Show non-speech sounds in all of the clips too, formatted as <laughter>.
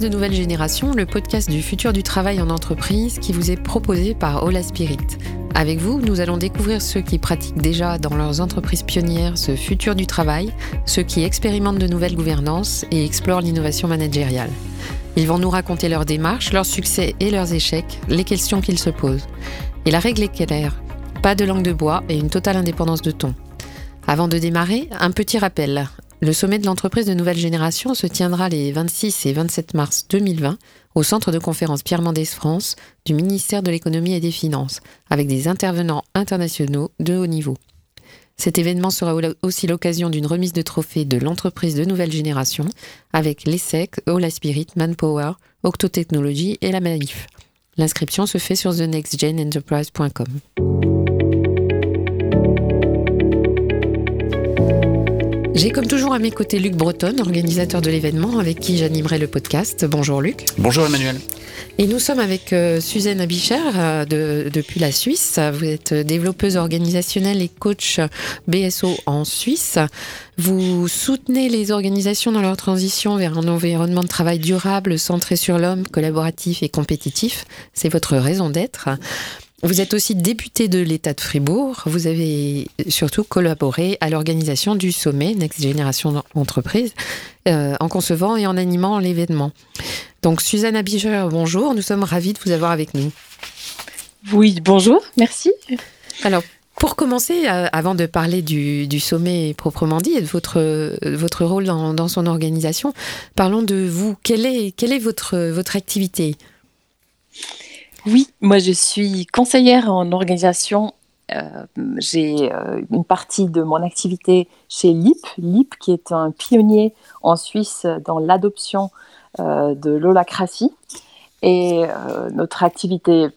De nouvelle génération, le podcast du futur du travail en entreprise qui vous est proposé par Ola Spirit. Avec vous, nous allons découvrir ceux qui pratiquent déjà dans leurs entreprises pionnières ce futur du travail, ceux qui expérimentent de nouvelles gouvernances et explorent l'innovation managériale. Ils vont nous raconter leurs démarches, leurs succès et leurs échecs, les questions qu'ils se posent. Et la règle est claire, pas de langue de bois et une totale indépendance de ton. Avant de démarrer, un petit rappel. Le sommet de l'entreprise de nouvelle génération se tiendra les 26 et 27 mars 2020 au centre de conférence Pierre Mendès France du ministère de l'économie et des finances, avec des intervenants internationaux de haut niveau. Cet événement sera aussi l'occasion d'une remise de trophées de l'entreprise de nouvelle génération avec l'ESSEC, Ola Spirit, Manpower, Octo Technologies et la MAIF. L'inscription se fait sur thenextgenenterprise.com. J'ai comme toujours à mes côtés Luc Breton, organisateur de l'événement, avec qui j'animerai le podcast. Bonjour Luc. Bonjour Emmanuel. Et nous sommes avec euh, Suzanne Abicher euh, de, depuis la Suisse. Vous êtes développeuse organisationnelle et coach BSO en Suisse. Vous soutenez les organisations dans leur transition vers un environnement de travail durable, centré sur l'homme, collaboratif et compétitif. C'est votre raison d'être. Vous êtes aussi député de l'État de Fribourg. Vous avez surtout collaboré à l'organisation du sommet Next Generation Entreprise euh, en concevant et en animant l'événement. Donc Suzanne Abiger, bonjour. Nous sommes ravis de vous avoir avec nous. Oui, bonjour. Merci. Alors, pour commencer, euh, avant de parler du, sommet proprement dit et de votre, votre rôle dans, dans, son organisation, parlons de vous. Quelle est, quelle est votre, votre activité? Oui, moi je suis conseillère en organisation. Euh, j'ai euh, une partie de mon activité chez LIP, LIP qui est un pionnier en Suisse dans l'adoption euh, de l'holacratie. Et notre activité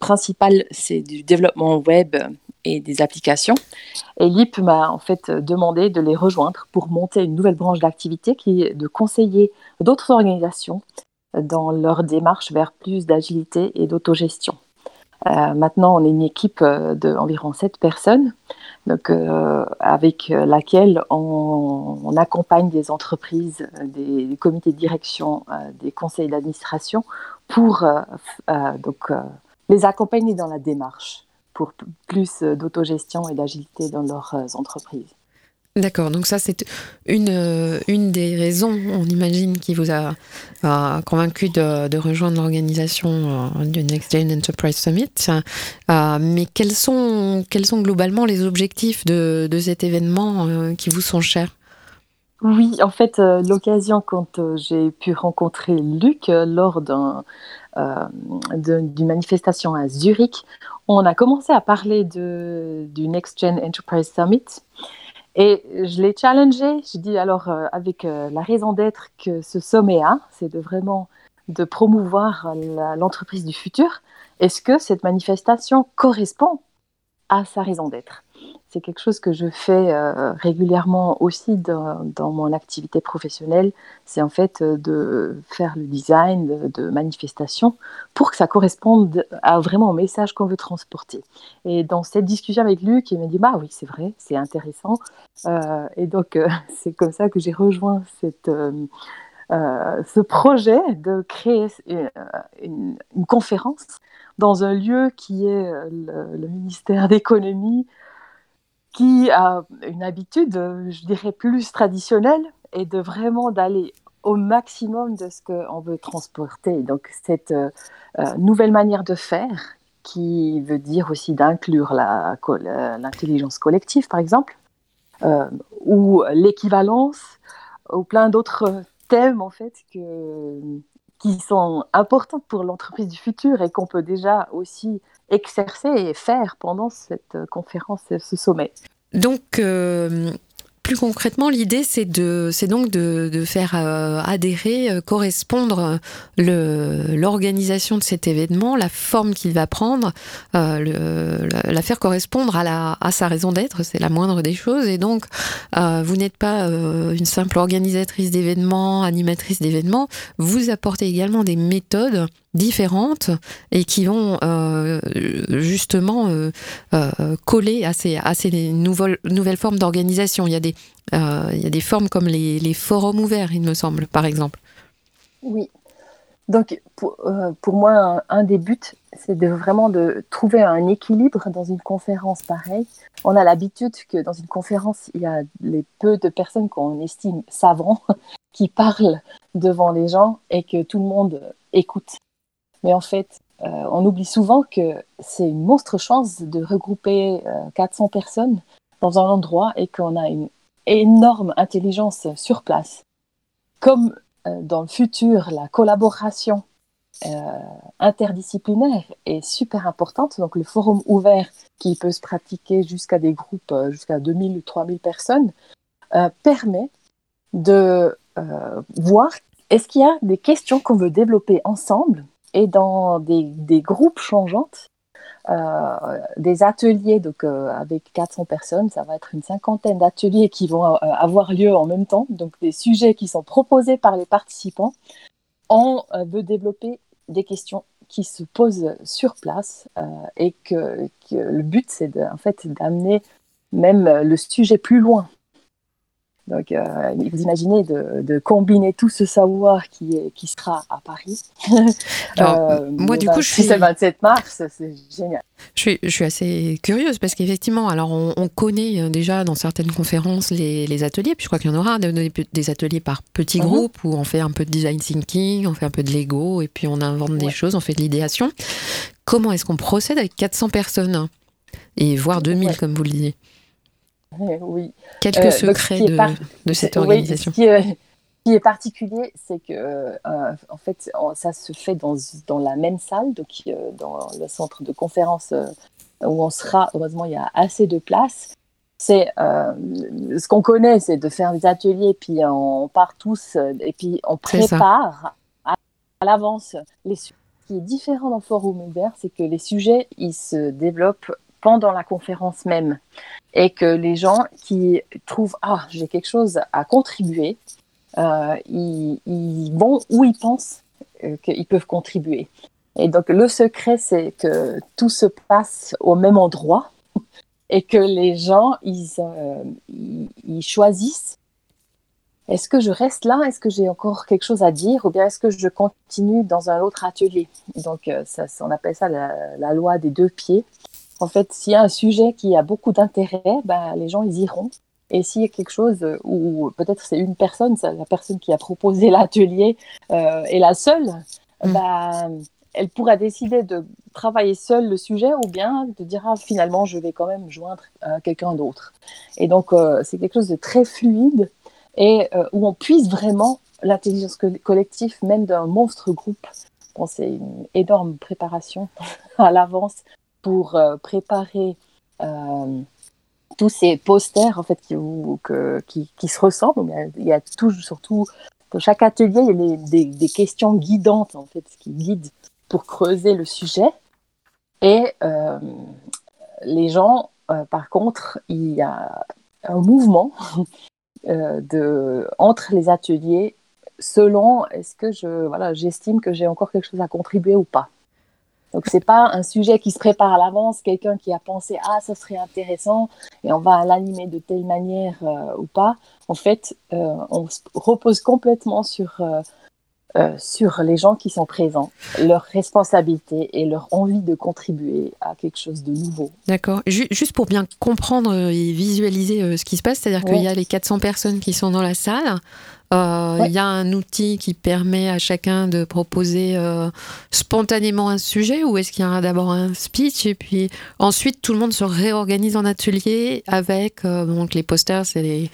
principale, c'est du développement web et des applications. Et LIP m'a en fait demandé de les rejoindre pour monter une nouvelle branche d'activité qui est de conseiller d'autres organisations dans leur démarche vers plus d'agilité et d'autogestion. Euh, maintenant, on est une équipe euh, d'environ 7 personnes, donc, euh, avec laquelle on, accompagne des entreprises, des, comités de direction, des conseils d'administration pour donc, les accompagner dans la démarche pour plus d'autogestion et d'agilité dans leurs entreprises. D'accord, donc ça c'est une, euh, une des raisons, on imagine, qui vous a, convaincu de, rejoindre l'organisation euh, du Next Gen Enterprise Summit. Euh, mais quels sont, globalement les objectifs de, de cet événement qui vous sont chers? Oui, en fait, l'occasion quand j'ai pu rencontrer Luc lors d'une manifestation à Zurich, on a commencé à parler de, du Next Gen Enterprise Summit. Et je l'ai challengé, je dis alors euh, avec euh, la raison d'être que ce sommet a, c'est de vraiment de promouvoir l'entreprise du futur. Est-ce que cette manifestation correspond à sa raison d'être? C'est quelque chose que je fais euh, régulièrement aussi dans, mon activité professionnelle. C'est en fait euh, de faire le design de, manifestations pour que ça corresponde à vraiment au message qu'on veut transporter. Et dans cette discussion avec Luc, il m'a dit Bah oui, c'est vrai, c'est intéressant. Euh, et donc, <laughs> c'est comme ça que j'ai rejoint ce projet de créer une, conférence dans un lieu qui est le ministère d'économie, qui a une habitude, je dirais, plus traditionnelle et de vraiment d'aller au maximum de ce qu'on veut transporter. Donc cette euh, euh, nouvelle manière de faire qui veut dire aussi d'inclure l'intelligence collective, par exemple, euh, ou l'équivalence, ou plein d'autres thèmes en fait que, qui sont importants pour l'entreprise du futur et qu'on peut déjà aussi exercer et faire pendant cette conférence, ce sommet. Donc, euh, plus concrètement, l'idée, c'est de, c'est donc de, de faire euh, adhérer, euh, correspondre le, l'organisation de cet événement, la forme qu'il va prendre, euh, le, la faire correspondre à, la, à sa raison d'être, c'est la moindre des choses. Et donc, vous n'êtes pas une simple organisatrice d'événements, animatrice d'événements, vous apportez également des méthodes différentes et qui vont euh, justement euh, euh, coller à ces, nouvelles, formes d'organisation. Il, y a des, il y a des formes comme les, forums ouverts, il me semble, par exemple. Oui. Donc, pour, euh, moi, un, des buts, c'est de vraiment de trouver un équilibre dans une conférence pareille. On a l'habitude que dans une conférence, il y a les peu de personnes qu'on estime savants <laughs> qui parlent devant les gens et que tout le monde écoute. Mais en fait, euh, on oublie souvent que c'est une monstre chance de regrouper 400 euh, personnes dans un endroit et qu'on a une énorme intelligence sur place. Comme euh, dans le futur, la collaboration interdisciplinaire est super importante. Donc le forum ouvert qui peut se pratiquer jusqu'à des groupes, jusqu'à 2000 ou 3000 personnes, permet de voir est-ce qu'il y a des questions qu'on veut développer ensemble et dans des, groupes changeantes, euh, des ateliers donc euh, avec 400 personnes, ça va être une cinquantaine d'ateliers qui vont euh, avoir lieu en même temps, donc des sujets qui sont proposés par les participants. On veut développer des questions qui se posent sur place et que, que, le but c'est en fait d'amener même le sujet plus loin donc, euh, vous imaginez de, combiner tout ce savoir qui, est, qui sera à Paris. <laughs> Euh, moi, du coup, je suis. le 27 mars, c'est génial. Je suis, je suis, assez curieuse parce qu'effectivement, alors on, connaît euh, déjà dans certaines conférences les, ateliers, puis je crois qu'il y en aura des, ateliers par petits mhm. groupes où on fait un peu de design thinking, on fait un peu de Lego et puis on invente des choses, on fait de l'idéation. Comment est-ce qu'on procède avec 400 personnes et voire 2000, comme vous le disiez? <laughs> oui. Quelques euh, secrets de, cette organisation. ce, qui est, particulier, c'est que euh, en fait, ça se fait dans, dans la même salle, donc euh, dans le centre de conférence où on sera. Heureusement, il y a assez de place. C'est ce qu'on connaît, c'est de faire des ateliers, puis on part tous, et puis on prépare à, l'avance les sujets. Ce qui est différent dans Forum Ouvert, c'est que les sujets, ils se développent pendant la conférence même et que les gens qui trouvent ah j'ai quelque chose à contribuer, euh, ils, vont où ils pensent euh, qu'ils peuvent contribuer. Et donc le secret c'est que tout se passe au même endroit <laughs> et que les gens ils, euh, ils, choisissent est-ce que je reste là? Est-ce que j'ai encore quelque chose à dire? Ou bien est-ce que je continue dans un autre atelier? Donc, ça, on appelle ça la, loi des deux pieds. En fait, s'il y a un sujet qui a beaucoup d'intérêt, ben, les gens ils iront. Et s'il y a quelque chose où peut-être c'est une personne, la personne qui a proposé <laughs> l'atelier euh, est la seule, mm. ben, elle pourra décider de travailler seule le sujet ou bien de dire ah, finalement je vais quand même joindre euh, quelqu'un d'autre. Et donc euh, c'est quelque chose de très fluide et où on puise vraiment l'intelligence collective même d'un monstre groupe. Bon, c'est une énorme préparation <laughs> à l'avance pour euh, préparer euh, tous ces posters en fait qui, qui, se ressemblent. Il y a tout, surtout pour chaque atelier, il y a des, des, questions guidantes en fait qui guident pour creuser le sujet. Et euh, les gens, par contre, il y a un mouvement <laughs> de, entre les ateliers selon est-ce que je voilà j'estime que j'ai encore quelque chose à contribuer ou pas. Donc, ce n'est pas un sujet qui se prépare à l'avance, quelqu'un qui a pensé Ah, ça serait intéressant et on va l'animer de telle manière euh, ou pas. En fait, euh, on repose complètement sur, euh, sur les gens qui sont présents, leur responsabilité et leur envie de contribuer à quelque chose de nouveau. D'accord. Juste pour bien comprendre et visualiser ce qui se passe, c'est-à-dire qu'il y a les 400 personnes qui sont dans la salle. Euh, il y a un outil qui permet à chacun de proposer euh, spontanément un sujet ou est-ce qu'il y a d'abord un speech et puis ensuite tout le monde se réorganise en atelier avec euh, donc les posters, c'est les,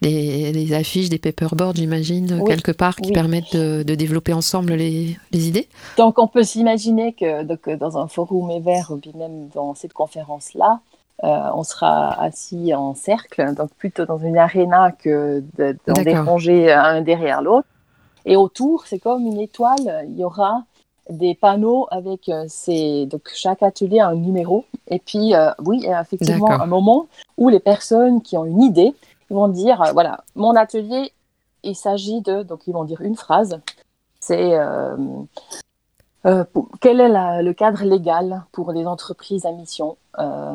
les, affiches, des paperboards, j'imagine, quelque part, qui permettent de, développer ensemble les, les, idées. Donc on peut s'imaginer que donc, dans un forum ouvert, ou même dans cette conférence-là, euh, on sera assis en cercle, donc plutôt dans une aréna que dans des rangées un derrière l'autre. Et autour, c'est comme une étoile, il y aura des panneaux avec euh, ces... donc chaque atelier a un numéro. Et puis, euh, oui, effectivement, un moment où les personnes qui ont une idée vont dire, voilà, mon atelier, il s'agit de, donc ils vont dire une phrase, c'est euh, quel est le cadre légal pour les entreprises à mission euh,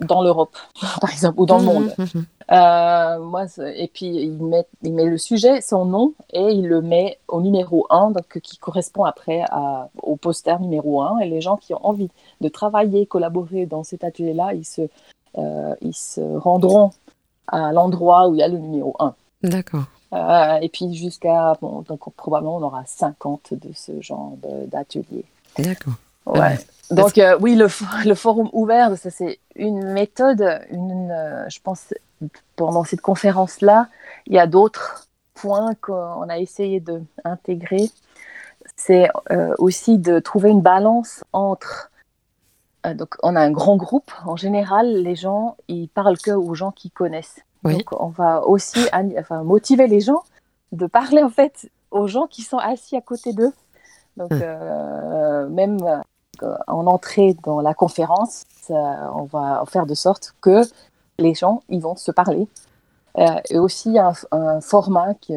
dans l'Europe, <laughs> par exemple, ou dans le mmh, monde? mmh, mmh. Euh, moi, Et puis, il met, il met le sujet, son nom, et il le met au numéro 1, donc, qui correspond après à, au poster numéro 1. Et les gens qui ont envie de travailler, collaborer dans cet atelier-là, ils se, ils se rendront à l'endroit où il y a le numéro 1. D'accord. Euh, et puis jusqu'à, bon, donc probablement on aura 50 de ce genre d'ateliers. D'accord. Ouais. Donc euh, oui, le, le, forum ouvert, ça c'est une méthode, une, euh, je pense, pendant cette conférence-là, il y a d'autres points qu'on a essayé d'intégrer. C'est aussi de trouver une balance entre donc, on a un grand groupe. En général, les gens, ils parlent que aux gens qui connaissent. Donc, on va aussi enfin, motiver les gens de parler en fait aux gens qui sont assis à côté d'eux. Donc, hum. euh, même euh, en entrée dans la conférence, on va faire de sorte que les gens, ils vont se parler. Euh, et aussi un, un format qui,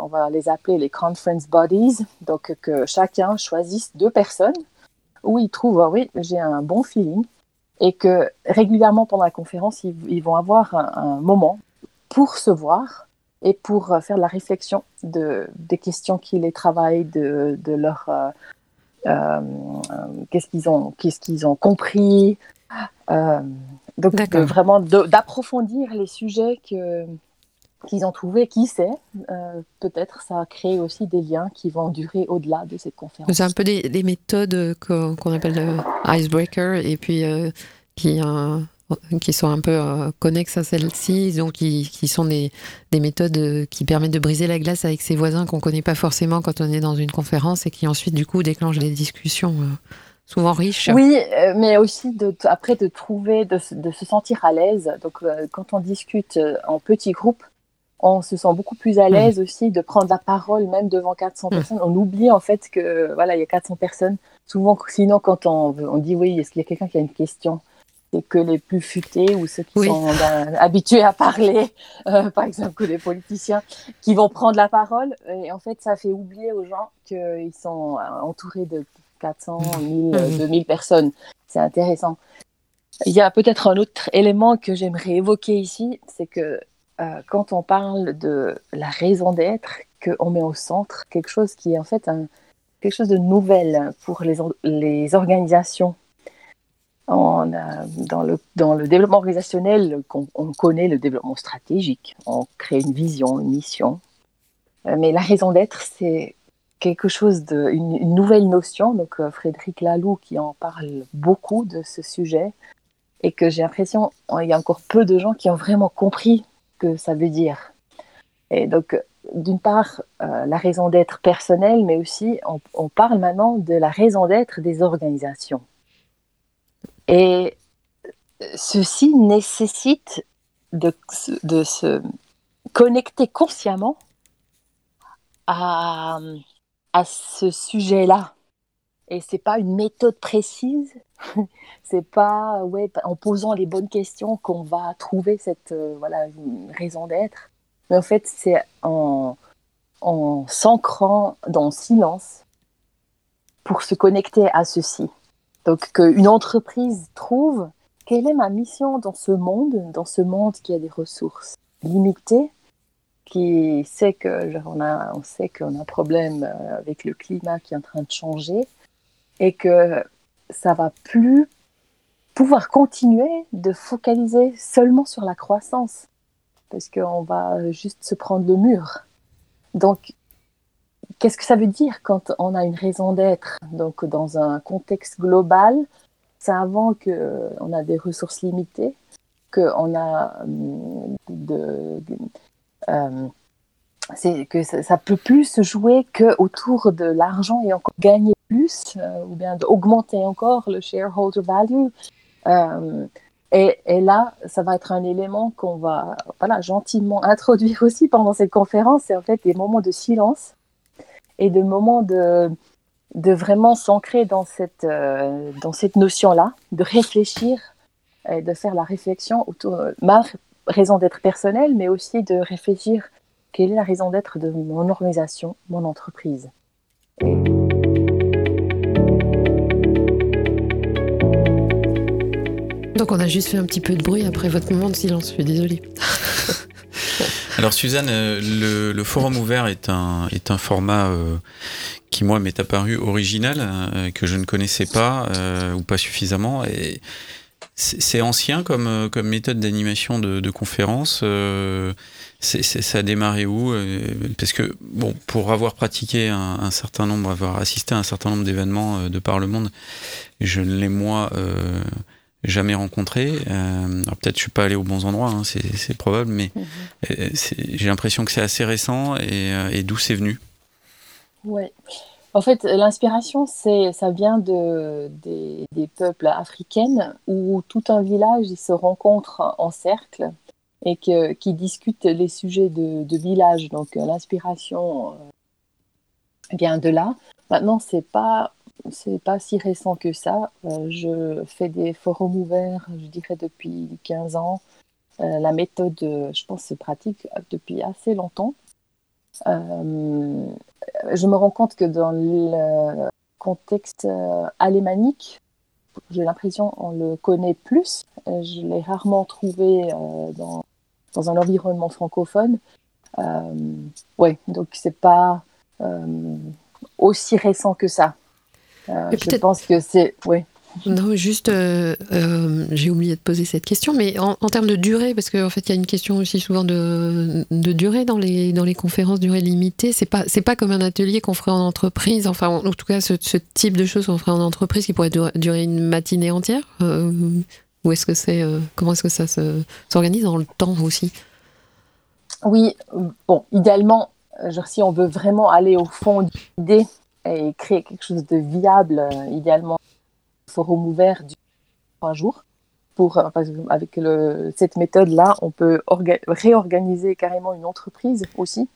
on va les appeler les conference bodies, donc que chacun choisisse deux personnes où ils trouvent, ah oui, j'ai un bon feeling, et que régulièrement pendant la conférence, ils, vont avoir un, moment pour se voir et pour euh, faire la réflexion de, des questions qui les travaillent, de, de leur... Euh, euh, qu'est-ce qu'ils ont, qu'est-ce qu'ils ont compris. donc, vraiment d'approfondir les sujets que, qu'ils ont trouvés, qui sait, peut-être ça a créé aussi des liens qui vont durer au-delà de cette conférence. C'est un peu des, méthodes qu'on appelle icebreaker et puis qui, qui sont un peu connexes à celles-ci, donc qui, qui sont des, des, méthodes qui permettent de briser la glace avec ses voisins qu'on ne connaît pas forcément quand on est dans une conférence et qui ensuite du coup déclenchent des discussions souvent riches. Oui, mais aussi de, après de trouver, de, de se sentir à l'aise. Donc quand on discute en petits groupes, on se sent beaucoup plus à l'aise aussi de prendre la parole même devant 400 personnes. On oublie en fait que voilà, il y a 400 personnes. Souvent, sinon, quand on, on dit oui, est-ce qu'il y a quelqu'un qui a une question? C'est que les plus futés ou ceux qui sont ben, <laughs> habitués à parler, euh, par exemple, que les politiciens, qui vont prendre la parole. Et en fait, ça fait oublier aux gens qu'ils sont entourés de 400, 1000, 2000 personnes. C'est intéressant. Il y a peut-être un autre élément que j'aimerais évoquer ici, c'est que euh, quand on parle de la raison d'être, qu'on met au centre quelque chose qui est en fait quelque chose de nouvel pour les, organisations. On dans, le, développement organisationnel, on, connaît le développement stratégique, on crée une vision, une mission. Euh, mais la raison d'être, c'est quelque chose de, une, nouvelle notion. Donc euh, Frédéric Laloux qui en parle beaucoup de ce sujet et que j'ai l'impression qu'il y a encore peu de gens qui ont vraiment compris que ça veut dire. Et donc, d'une part, euh, la raison d'être personnelle, mais aussi on, parle maintenant de la raison d'être des organisations. Et ceci nécessite de, de se connecter consciemment à, à ce sujet-là. Et c'est pas une méthode précise, <laughs> c'est pas ouais, en posant les bonnes questions qu'on va trouver cette euh, voilà, raison d'être. Mais en fait, c'est en, en s'ancrant dans le silence pour se connecter à ceci. Donc, qu'une entreprise trouve quelle est ma mission dans ce monde, dans ce monde qui a des ressources limitées, qui sait que on, a, on sait qu'on a un problème euh, avec le climat qui est en train de changer et que ça va plus pouvoir continuer de focaliser seulement sur la croissance parce qu'on va juste se prendre le mur. Donc, qu'est-ce que ça veut dire quand on a une raison d'être? Donc, dans un contexte global, c'est avant qu'on a des ressources limitées, hum, euh, c'est que ça, ne peut plus se jouer que autour de l'argent et encore gagner plus euh, ou bien d'augmenter encore le shareholder value. Euh, et, là, ça va être un élément qu'on va voilà, gentiment introduire aussi pendant cette conférence. C'est en fait des moments de silence et des moments de, vraiment s'ancrer dans cette, euh, dans cette notion-là, de réfléchir et de faire la réflexion autour de ma raison d'être personnelle, mais aussi de réfléchir quelle est la raison d'être de mon organisation, mon entreprise. Donc on a juste fait un petit peu de bruit après votre moment de silence, je suis désolée. <laughs> Alors Suzanne, euh, le, forum ouvert est un, format euh, qui moi m'est apparu original, euh, que je ne connaissais pas ou pas suffisamment. C'est ancien comme, méthode d'animation de, de conférence. ça a démarré où Parce que, bon, pour avoir pratiqué un, un, certain nombre, avoir assisté à un certain nombre d'événements de par le monde, je ne l'ai moi jamais rencontré. Euh, peut-être je suis pas allé aux bons endroits, hein, c'est probable, mais mhm. euh, j'ai l'impression que c'est assez récent et, euh, d'où c'est venu. Oui. En fait, l'inspiration, ça vient de, des, peuples africains où tout un village se rencontre en cercle et que, qui discute les sujets de, de village. Donc l'inspiration vient de là. Maintenant, c'est pas c'est pas si récent que ça. Euh, je fais des forums ouverts, je dirais, depuis 15 ans. Euh, la méthode, je pense, se pratique depuis assez longtemps. Euh, je me rends compte que dans le contexte alémanique, j'ai l'impression qu'on le connaît plus. Je l'ai rarement trouvé dans, dans, un environnement francophone. ouais, donc c'est pas aussi récent que ça. Euh, je pense que c'est. Oui. Non, juste, euh, euh, j'ai oublié de poser cette question, mais en, termes de durée, parce qu'en fait, il y a une question aussi souvent de, de, durée dans les, dans les conférences, durée limitée. C'est pas, c'est pas comme un atelier qu'on ferait en entreprise, enfin, en, tout cas, ce, type de choses qu'on ferait en entreprise qui pourrait durer une matinée entière. ou est-ce que c'est, comment est-ce que ça s'organise dans le temps aussi? Oui, bon, idéalement, genre, si on veut vraiment aller au fond de l'idée, et créer quelque chose de viable, euh, idéalement forum ouvert du trois jours. Pour, euh, avec le, cette méthode-là, on peut réorganiser carrément une entreprise aussi.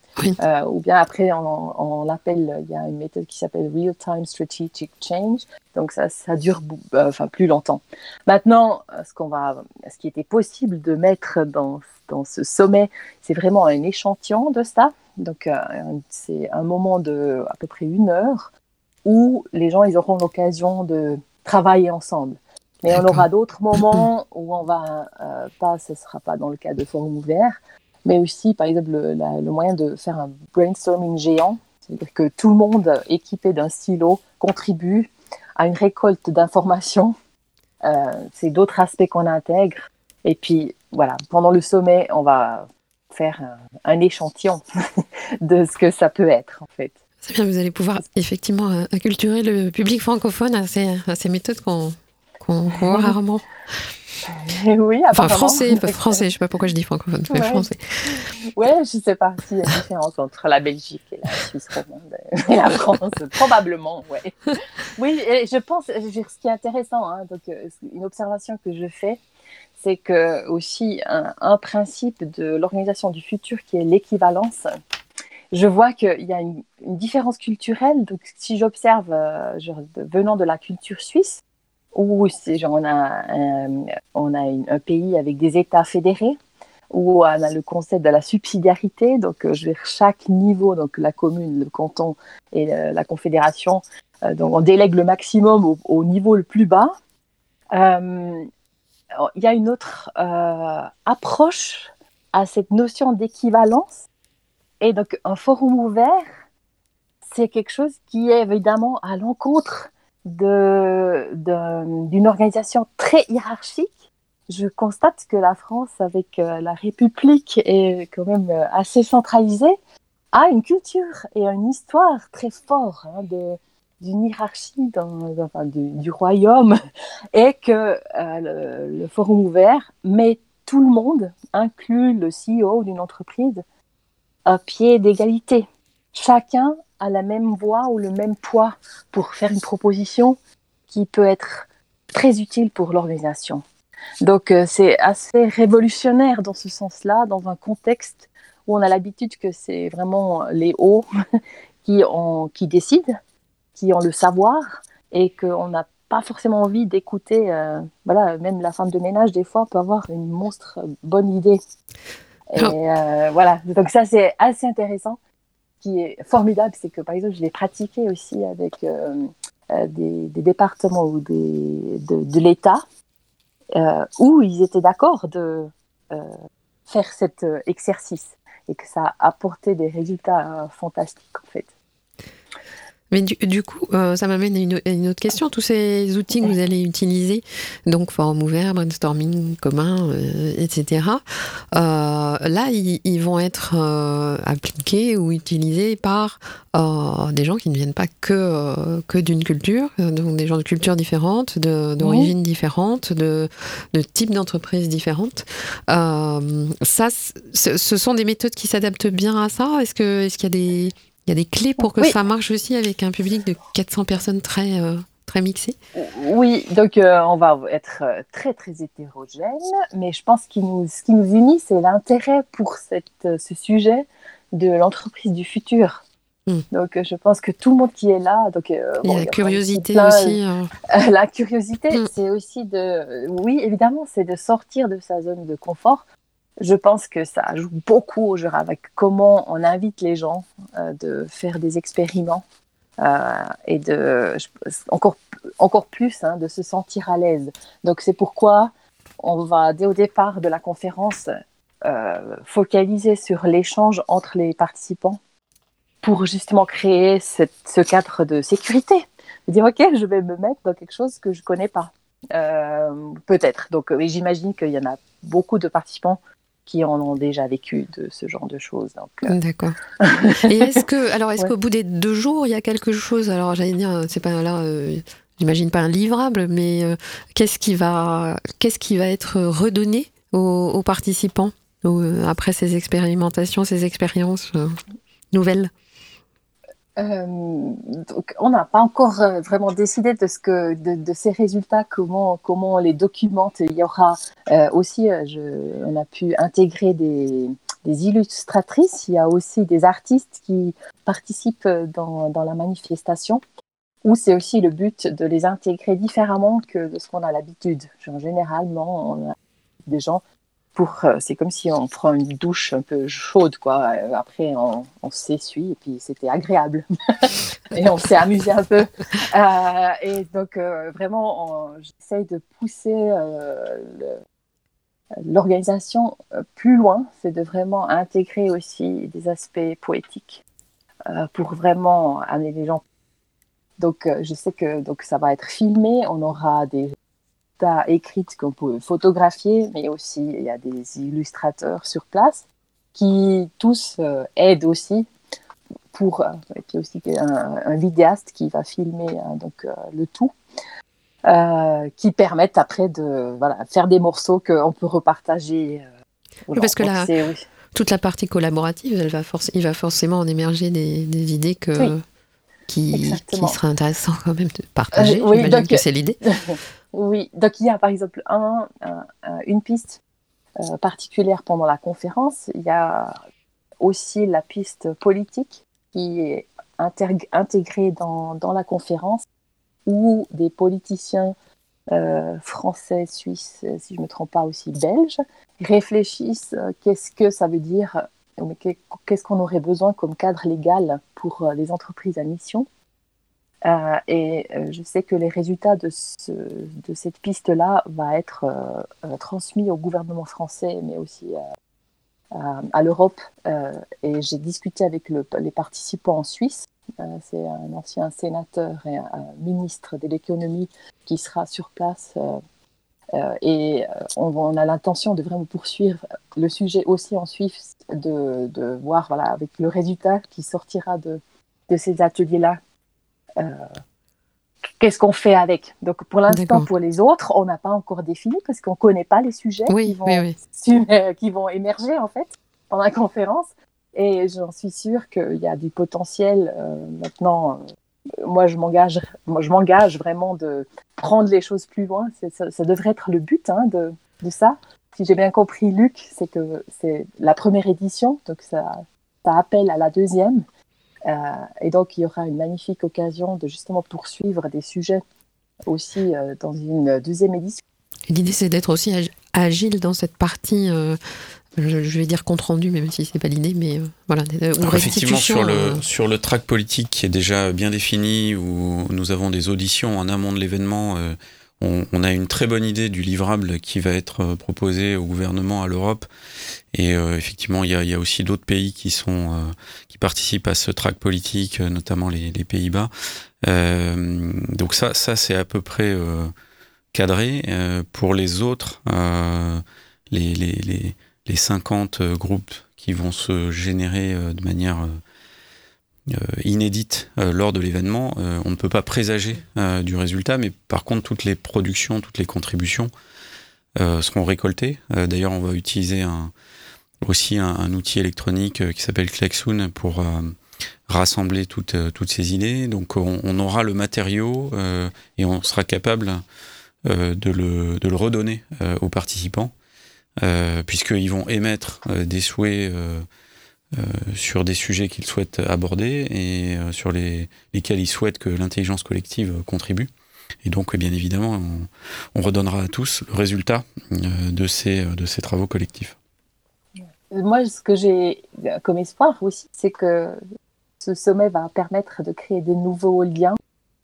Euh, ou bien après, on, l'appelle, il y a une méthode qui s'appelle Real-Time Strategic Change. Donc ça, ça dure enfin, plus longtemps. Maintenant, ce, qu'on va, ce qui était possible de mettre dans, dans ce sommet, c'est vraiment un échantillon de ça. Donc, euh, c'est un moment de à peu près une heure où les gens ils auront l'occasion de travailler ensemble. Mais on aura d'autres moments où on va euh, pas, ce sera pas dans le cas de forum ouvert, mais aussi par exemple le, le moyen de faire un brainstorming géant, c'est-à-dire que tout le monde équipé d'un stylo contribue à une récolte d'informations. Euh, c'est d'autres aspects qu'on intègre. Et puis voilà, pendant le sommet, on va faire un, échantillon <laughs> de ce que ça peut être en fait. C'est bien, vous allez pouvoir effectivement euh, acculturer le public francophone à ces, à ces méthodes qu'on voit rarement. <laughs> Oui, enfin français, français, je sais pas pourquoi je dis francophone, mais français. Ouais, je sais pas s'il y a une différence entre la Belgique et la Suisse romande et la France, probablement, ouais. Oui, je pense, ce qui est intéressant, hein, donc euh, une observation que je fais, c'est que aussi un, principe de l'organisation du futur qui est l'équivalence. Je vois qu'il y a une, différence culturelle. Donc, si j'observe euh, venant de la culture suisse, où genre, on a, un, on a un pays avec des États fédérés, où on a le concept de la subsidiarité. Donc, euh, je vais chaque niveau, donc la commune, le canton et la confédération, euh, donc on délègue le maximum au, niveau le plus bas il y a une autre euh, approche à cette notion d'équivalence. Et donc, un forum ouvert, c'est quelque chose qui est évidemment à l'encontre d'une organisation très hiérarchique. Je constate que la France, avec euh, la République, est quand même euh, assez centralisée, a une culture et une histoire très forte hein, de, d'une hiérarchie dans, enfin, du, royaume <laughs> et que euh, le, forum ouvert met tout le monde, inclut le CEO d'une entreprise, à pied d'égalité. Chacun a la même voix ou le même poids pour faire une proposition qui peut être très utile pour l'organisation. Donc euh, c'est assez révolutionnaire dans ce sens-là, dans un contexte où on a l'habitude que c'est vraiment les hauts <laughs> qui, ont, qui décident qui ont le savoir et qu'on n'a pas forcément envie d'écouter. Euh, voilà, même la femme de ménage, des fois, peut avoir une monstre bonne idée. Et euh, voilà, donc ça, c'est assez intéressant. Ce qui est formidable, c'est que, par exemple, je l'ai pratiqué aussi avec euh, des, départements ou des, de, de l'État. où ils étaient d'accord de faire cet exercice et que ça a apporté des résultats fantastiques en fait. Mais du, coup, euh, ça m'amène à une, autre question. Tous ces outils que vous allez utiliser, donc forum ouvert, brainstorming commun, euh, etc., euh, là, ils, vont être appliqués ou utilisés par des gens qui ne viennent pas que, d'une culture, donc des gens de cultures différentes, d'origines différentes, de, de types d'entreprises différentes. ça, ce sont des méthodes qui s'adaptent bien à ça? Est-ce qu'il y a des il y a des clés pour que ça marche aussi avec un public de 400 personnes très, euh, très mixé? Oui, donc euh, on va être euh, très très hétérogène, mais je pense que ce qui nous unit, c'est l'intérêt pour cette, ce sujet de l'entreprise du futur. Hmm. Donc je pense que tout le monde qui est là, donc il y a la curiosité aussi. <laughs> la curiosité, hmm. c'est aussi de, oui évidemment, c'est de sortir de sa zone de confort je pense que ça joue beaucoup avec comment on invite les gens euh, de faire des expériments euh, et de encore encore plus hein, de se sentir à l'aise. Donc c'est pourquoi on va dès au départ de la conférence euh, focaliser sur l'échange entre les participants pour justement créer ce cadre de sécurité. Dire ok, je vais me mettre dans quelque chose que je connais pas. Peut-être. Donc j'imagine qu'il y en a beaucoup de participants qui en ont déjà vécu de ce genre de choses. Euh. D'accord. <laughs> Et est-ce que, alors, est-ce qu'au bout des deux jours, il y a quelque chose Alors, j'allais dire, c'est pas là. Euh, j'imagine pas un livrable, mais euh, qu'est-ce qui va, qu'est-ce qui va être redonné aux, participants après ces expérimentations, ces expériences nouvelles? Euh, donc, on n'a pas encore euh, vraiment décidé de, ce que, de, ces résultats, comment, comment on les documente. Il y aura euh, aussi, on a pu intégrer des, des, illustratrices, il y a aussi des artistes qui participent dans, dans la manifestation, où c'est aussi le but de les intégrer différemment que de ce qu'on a l'habitude. Généralement, on a des gens euh, c'est comme si on prend une douche un peu chaude, quoi. Euh, après, on, s'essuie et puis c'était agréable. <laughs> et on s'est amusé un peu. Euh, et donc, vraiment, j'essaye de pousser l'organisation plus loin. C'est de vraiment intégrer aussi des aspects poétiques pour vraiment amener les gens. Donc, je sais que donc, ça va être filmé. On aura des écrites qu'on peut photographier, mais aussi il y a des illustrateurs sur place qui tous euh, aident aussi pour, euh, et puis aussi un, vidéaste qui va filmer hein, donc, euh, le tout, qui permettent après de voilà, faire des morceaux qu'on peut repartager. parce que là, toute la partie collaborative, elle va il va forcément en émerger des, idées que, qui, qui seraient intéressantes quand même de partager. oui, donc, que c'est l'idée. <laughs> Oui, donc il y a par exemple un, une piste euh, particulière pendant la conférence. Il y a aussi la piste politique qui est intégrée dans, la conférence où des politiciens euh, français, suisses, si je ne me trompe pas aussi belges, réfléchissent euh, qu'est-ce que ça veut dire, qu'est-ce qu'on aurait besoin comme cadre légal pour les entreprises à mission euh, et euh, je sais que les résultats de, ce, de cette piste-là vont être euh, transmis au gouvernement français, mais aussi à l'Europe. et j'ai discuté avec le, les participants en Suisse. C'est un ancien sénateur et un, ministre de l'économie qui sera sur place. et on, a l'intention de vraiment poursuivre le sujet aussi en Suisse, de, voir voilà, avec le résultat qui sortira de, ces ateliers-là qu'est-ce qu'on fait avec? Donc pour l'instant, pour les autres, on n'a pas encore défini parce qu'on ne connaît pas les sujets qui, vont, <laughs> qui, vont, émerger en fait pendant la conférence. Et j'en suis sûre qu'il y a du potentiel euh, maintenant. Euh, moi, je m'engage, moi, je m'engage vraiment de prendre les choses plus loin. Ça, ça, devrait être le but hein, de, de, ça. Si j'ai bien compris, Luc, c'est que c'est la première édition, donc ça, ça appelle à la deuxième. Euh, et donc, il y aura une magnifique occasion de justement poursuivre des sujets aussi euh, dans une deuxième édition. L'idée, c'est d'être aussi agile dans cette partie euh, je, vais dire compte rendu, même si c'est pas l'idée, mais voilà. effectivement, sur le, sur le track politique qui est déjà bien défini, où nous avons des auditions en amont de l'événement, on, a une très bonne idée du livrable qui va être proposé au gouvernement à l'Europe. Et effectivement, il y a, aussi d'autres pays qui sont qui participent à ce track politique, notamment les, Pays-Bas. donc ça, ça c'est à peu près cadré. pour les autres, les, les, les 50 groupes qui vont se générer de manière euh, inédite euh, lors de l'événement. Euh, on ne peut pas présager du résultat, mais par contre, toutes les productions, toutes les contributions seront récoltées. D'ailleurs, on va utiliser aussi un, outil électronique qui s'appelle Klexoon pour rassembler toutes, ces idées. Donc on, aura le matériau et on sera capable de, le, redonner aux participants, puisqu'ils vont émettre des souhaits euh, sur des sujets qu'ils souhaitent aborder et euh, sur les, lesquels ils souhaitent que l'intelligence collective contribue. Et donc, bien évidemment, on, redonnera à tous le résultat euh, de ces, de ces travaux collectifs. Moi, ce que j'ai comme espoir aussi, c'est que ce sommet va permettre de créer des nouveaux liens.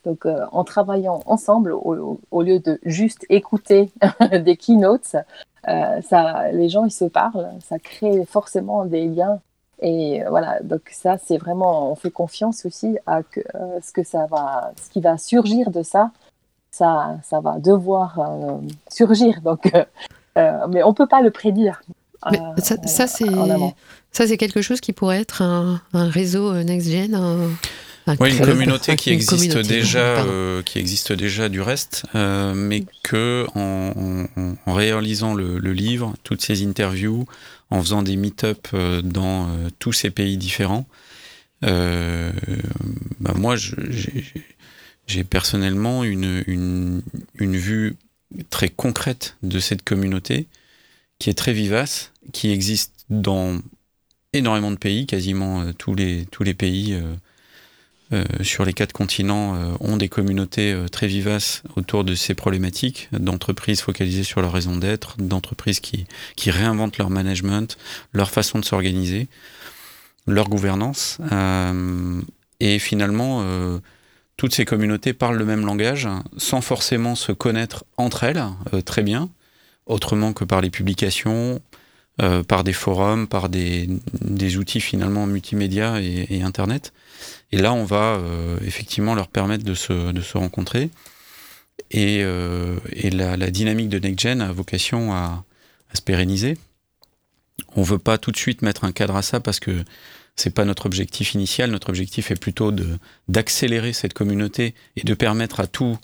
Donc, en travaillant ensemble, au, lieu de juste écouter <laughs> des keynotes, ça, les gens ils se parlent, ça crée forcément des liens et euh, voilà, donc ça, c'est vraiment, on fait confiance aussi à que, euh, ce que ça va, ce qui va surgir de ça, ça, ça va devoir euh, surgir. Donc, mais on peut pas le prédire. ça, ça c'est, ça, c'est quelque chose qui pourrait être un, un réseau next-gen. Oui, une communauté qui existe déjà, qui existe déjà du reste, mais que en, en, réalisant le, le, livre, toutes ces interviews, en faisant des meet-up euh, dans euh, tous ces pays différents. Euh, bah moi, j'ai personnellement une, une, une, vue très concrète de cette communauté qui est très vivace, qui existe dans énormément de pays, quasiment tous les, tous les pays euh, sur les quatre continents euh, ont des communautés euh, très vivaces autour de ces problématiques, d'entreprises focalisées sur leur raison d'être, d'entreprises qui, réinventent leur management, leur façon de s'organiser, leur gouvernance. et finalement, toutes ces communautés parlent le même langage sans forcément se connaître entre elles très bien, autrement que par les publications, par des forums, par des, outils finalement multimédia et Internet. Et là, on va euh, effectivement leur permettre de se, rencontrer. Et, euh, et la, dynamique de NextGen a vocation à, se pérenniser. On veut pas tout de suite mettre un cadre à ça parce que c'est pas notre objectif initial. Notre objectif est plutôt d'accélérer cette communauté et de permettre à tous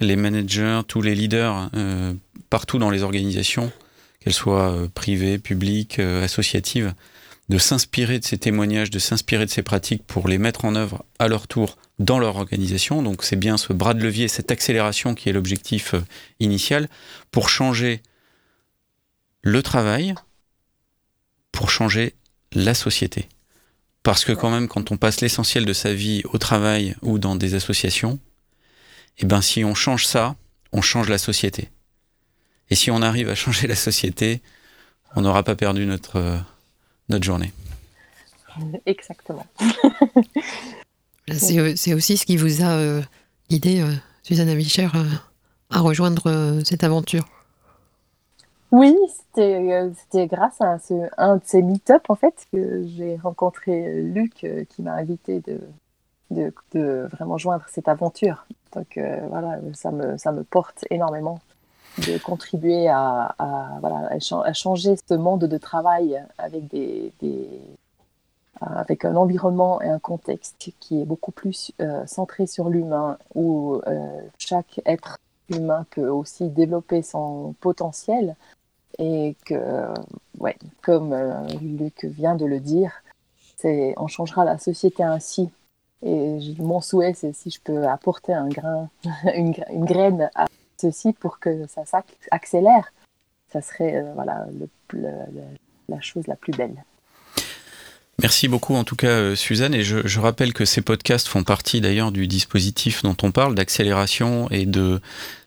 les managers, tous les leaders euh, partout dans les organisations, qu'elles soient privées, publiques, associatives, de s'inspirer de ces témoignages, de s'inspirer de ces pratiques pour les mettre en œuvre à leur tour dans leur organisation. Donc c'est bien ce bras de levier, cette accélération qui est l'objectif euh, initial pour changer le travail, pour changer la société. Parce que quand même, quand on passe l'essentiel de sa vie au travail ou dans des associations, eh ben si on change ça, on change la société. Et si on arrive à changer la société, on n'aura pas perdu notre euh, notre journée. <laughs> Exactement. <laughs> C'est aussi ce qui vous a euh, aidé, euh, Susanna euh, à rejoindre cette aventure. Oui, c'était grâce à un de ces meet-up en fait que j'ai rencontré Luc qui m'a invité de, de, vraiment joindre cette aventure. Donc voilà, ça me, ça me porte énormément de contribuer à, voilà, à, changer ce monde de travail avec, des, avec un environnement et un contexte qui est beaucoup plus euh, centré sur l'humain, où euh, chaque être humain peut aussi développer son potentiel et que, ouais, comme euh, Luc vient de le dire, on changera la société ainsi. Et mon souhait, c'est si je peux apporter un grain, <laughs> une, une graine à ceci pour que ça s'accélère, ça serait euh, voilà, la chose la plus belle. Merci beaucoup en tout cas euh, Suzanne. Et je, rappelle que ces podcasts font partie d'ailleurs du dispositif dont on parle d'accélération et de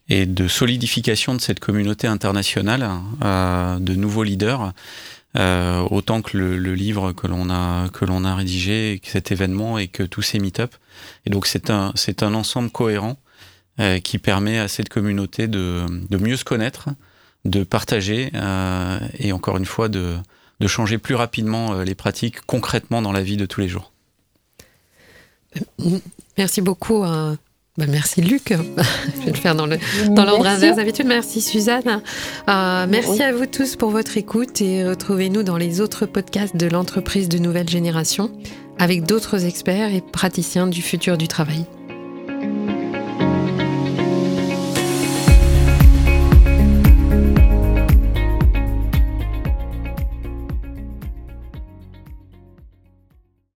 et de solidification de cette communauté internationale euh, de nouveaux leaders autant que le, livre que l'on a que l'on a rédigé cet événement et que tous ces meet-up et donc c'est un c'est un ensemble cohérent qui permet à cette communauté de, de mieux se connaître, de partager et encore une fois de, de changer plus rapidement les pratiques concrètement dans la vie de tous les jours. Merci beaucoup. Bah, merci Luc. <laughs> Je vais le faire dans l'ordre inverse d'habitude. Merci Suzanne. Euh, merci à vous tous pour votre écoute et retrouvez-nous dans les autres podcasts de l'entreprise de nouvelle génération avec d'autres experts et praticiens du futur du travail.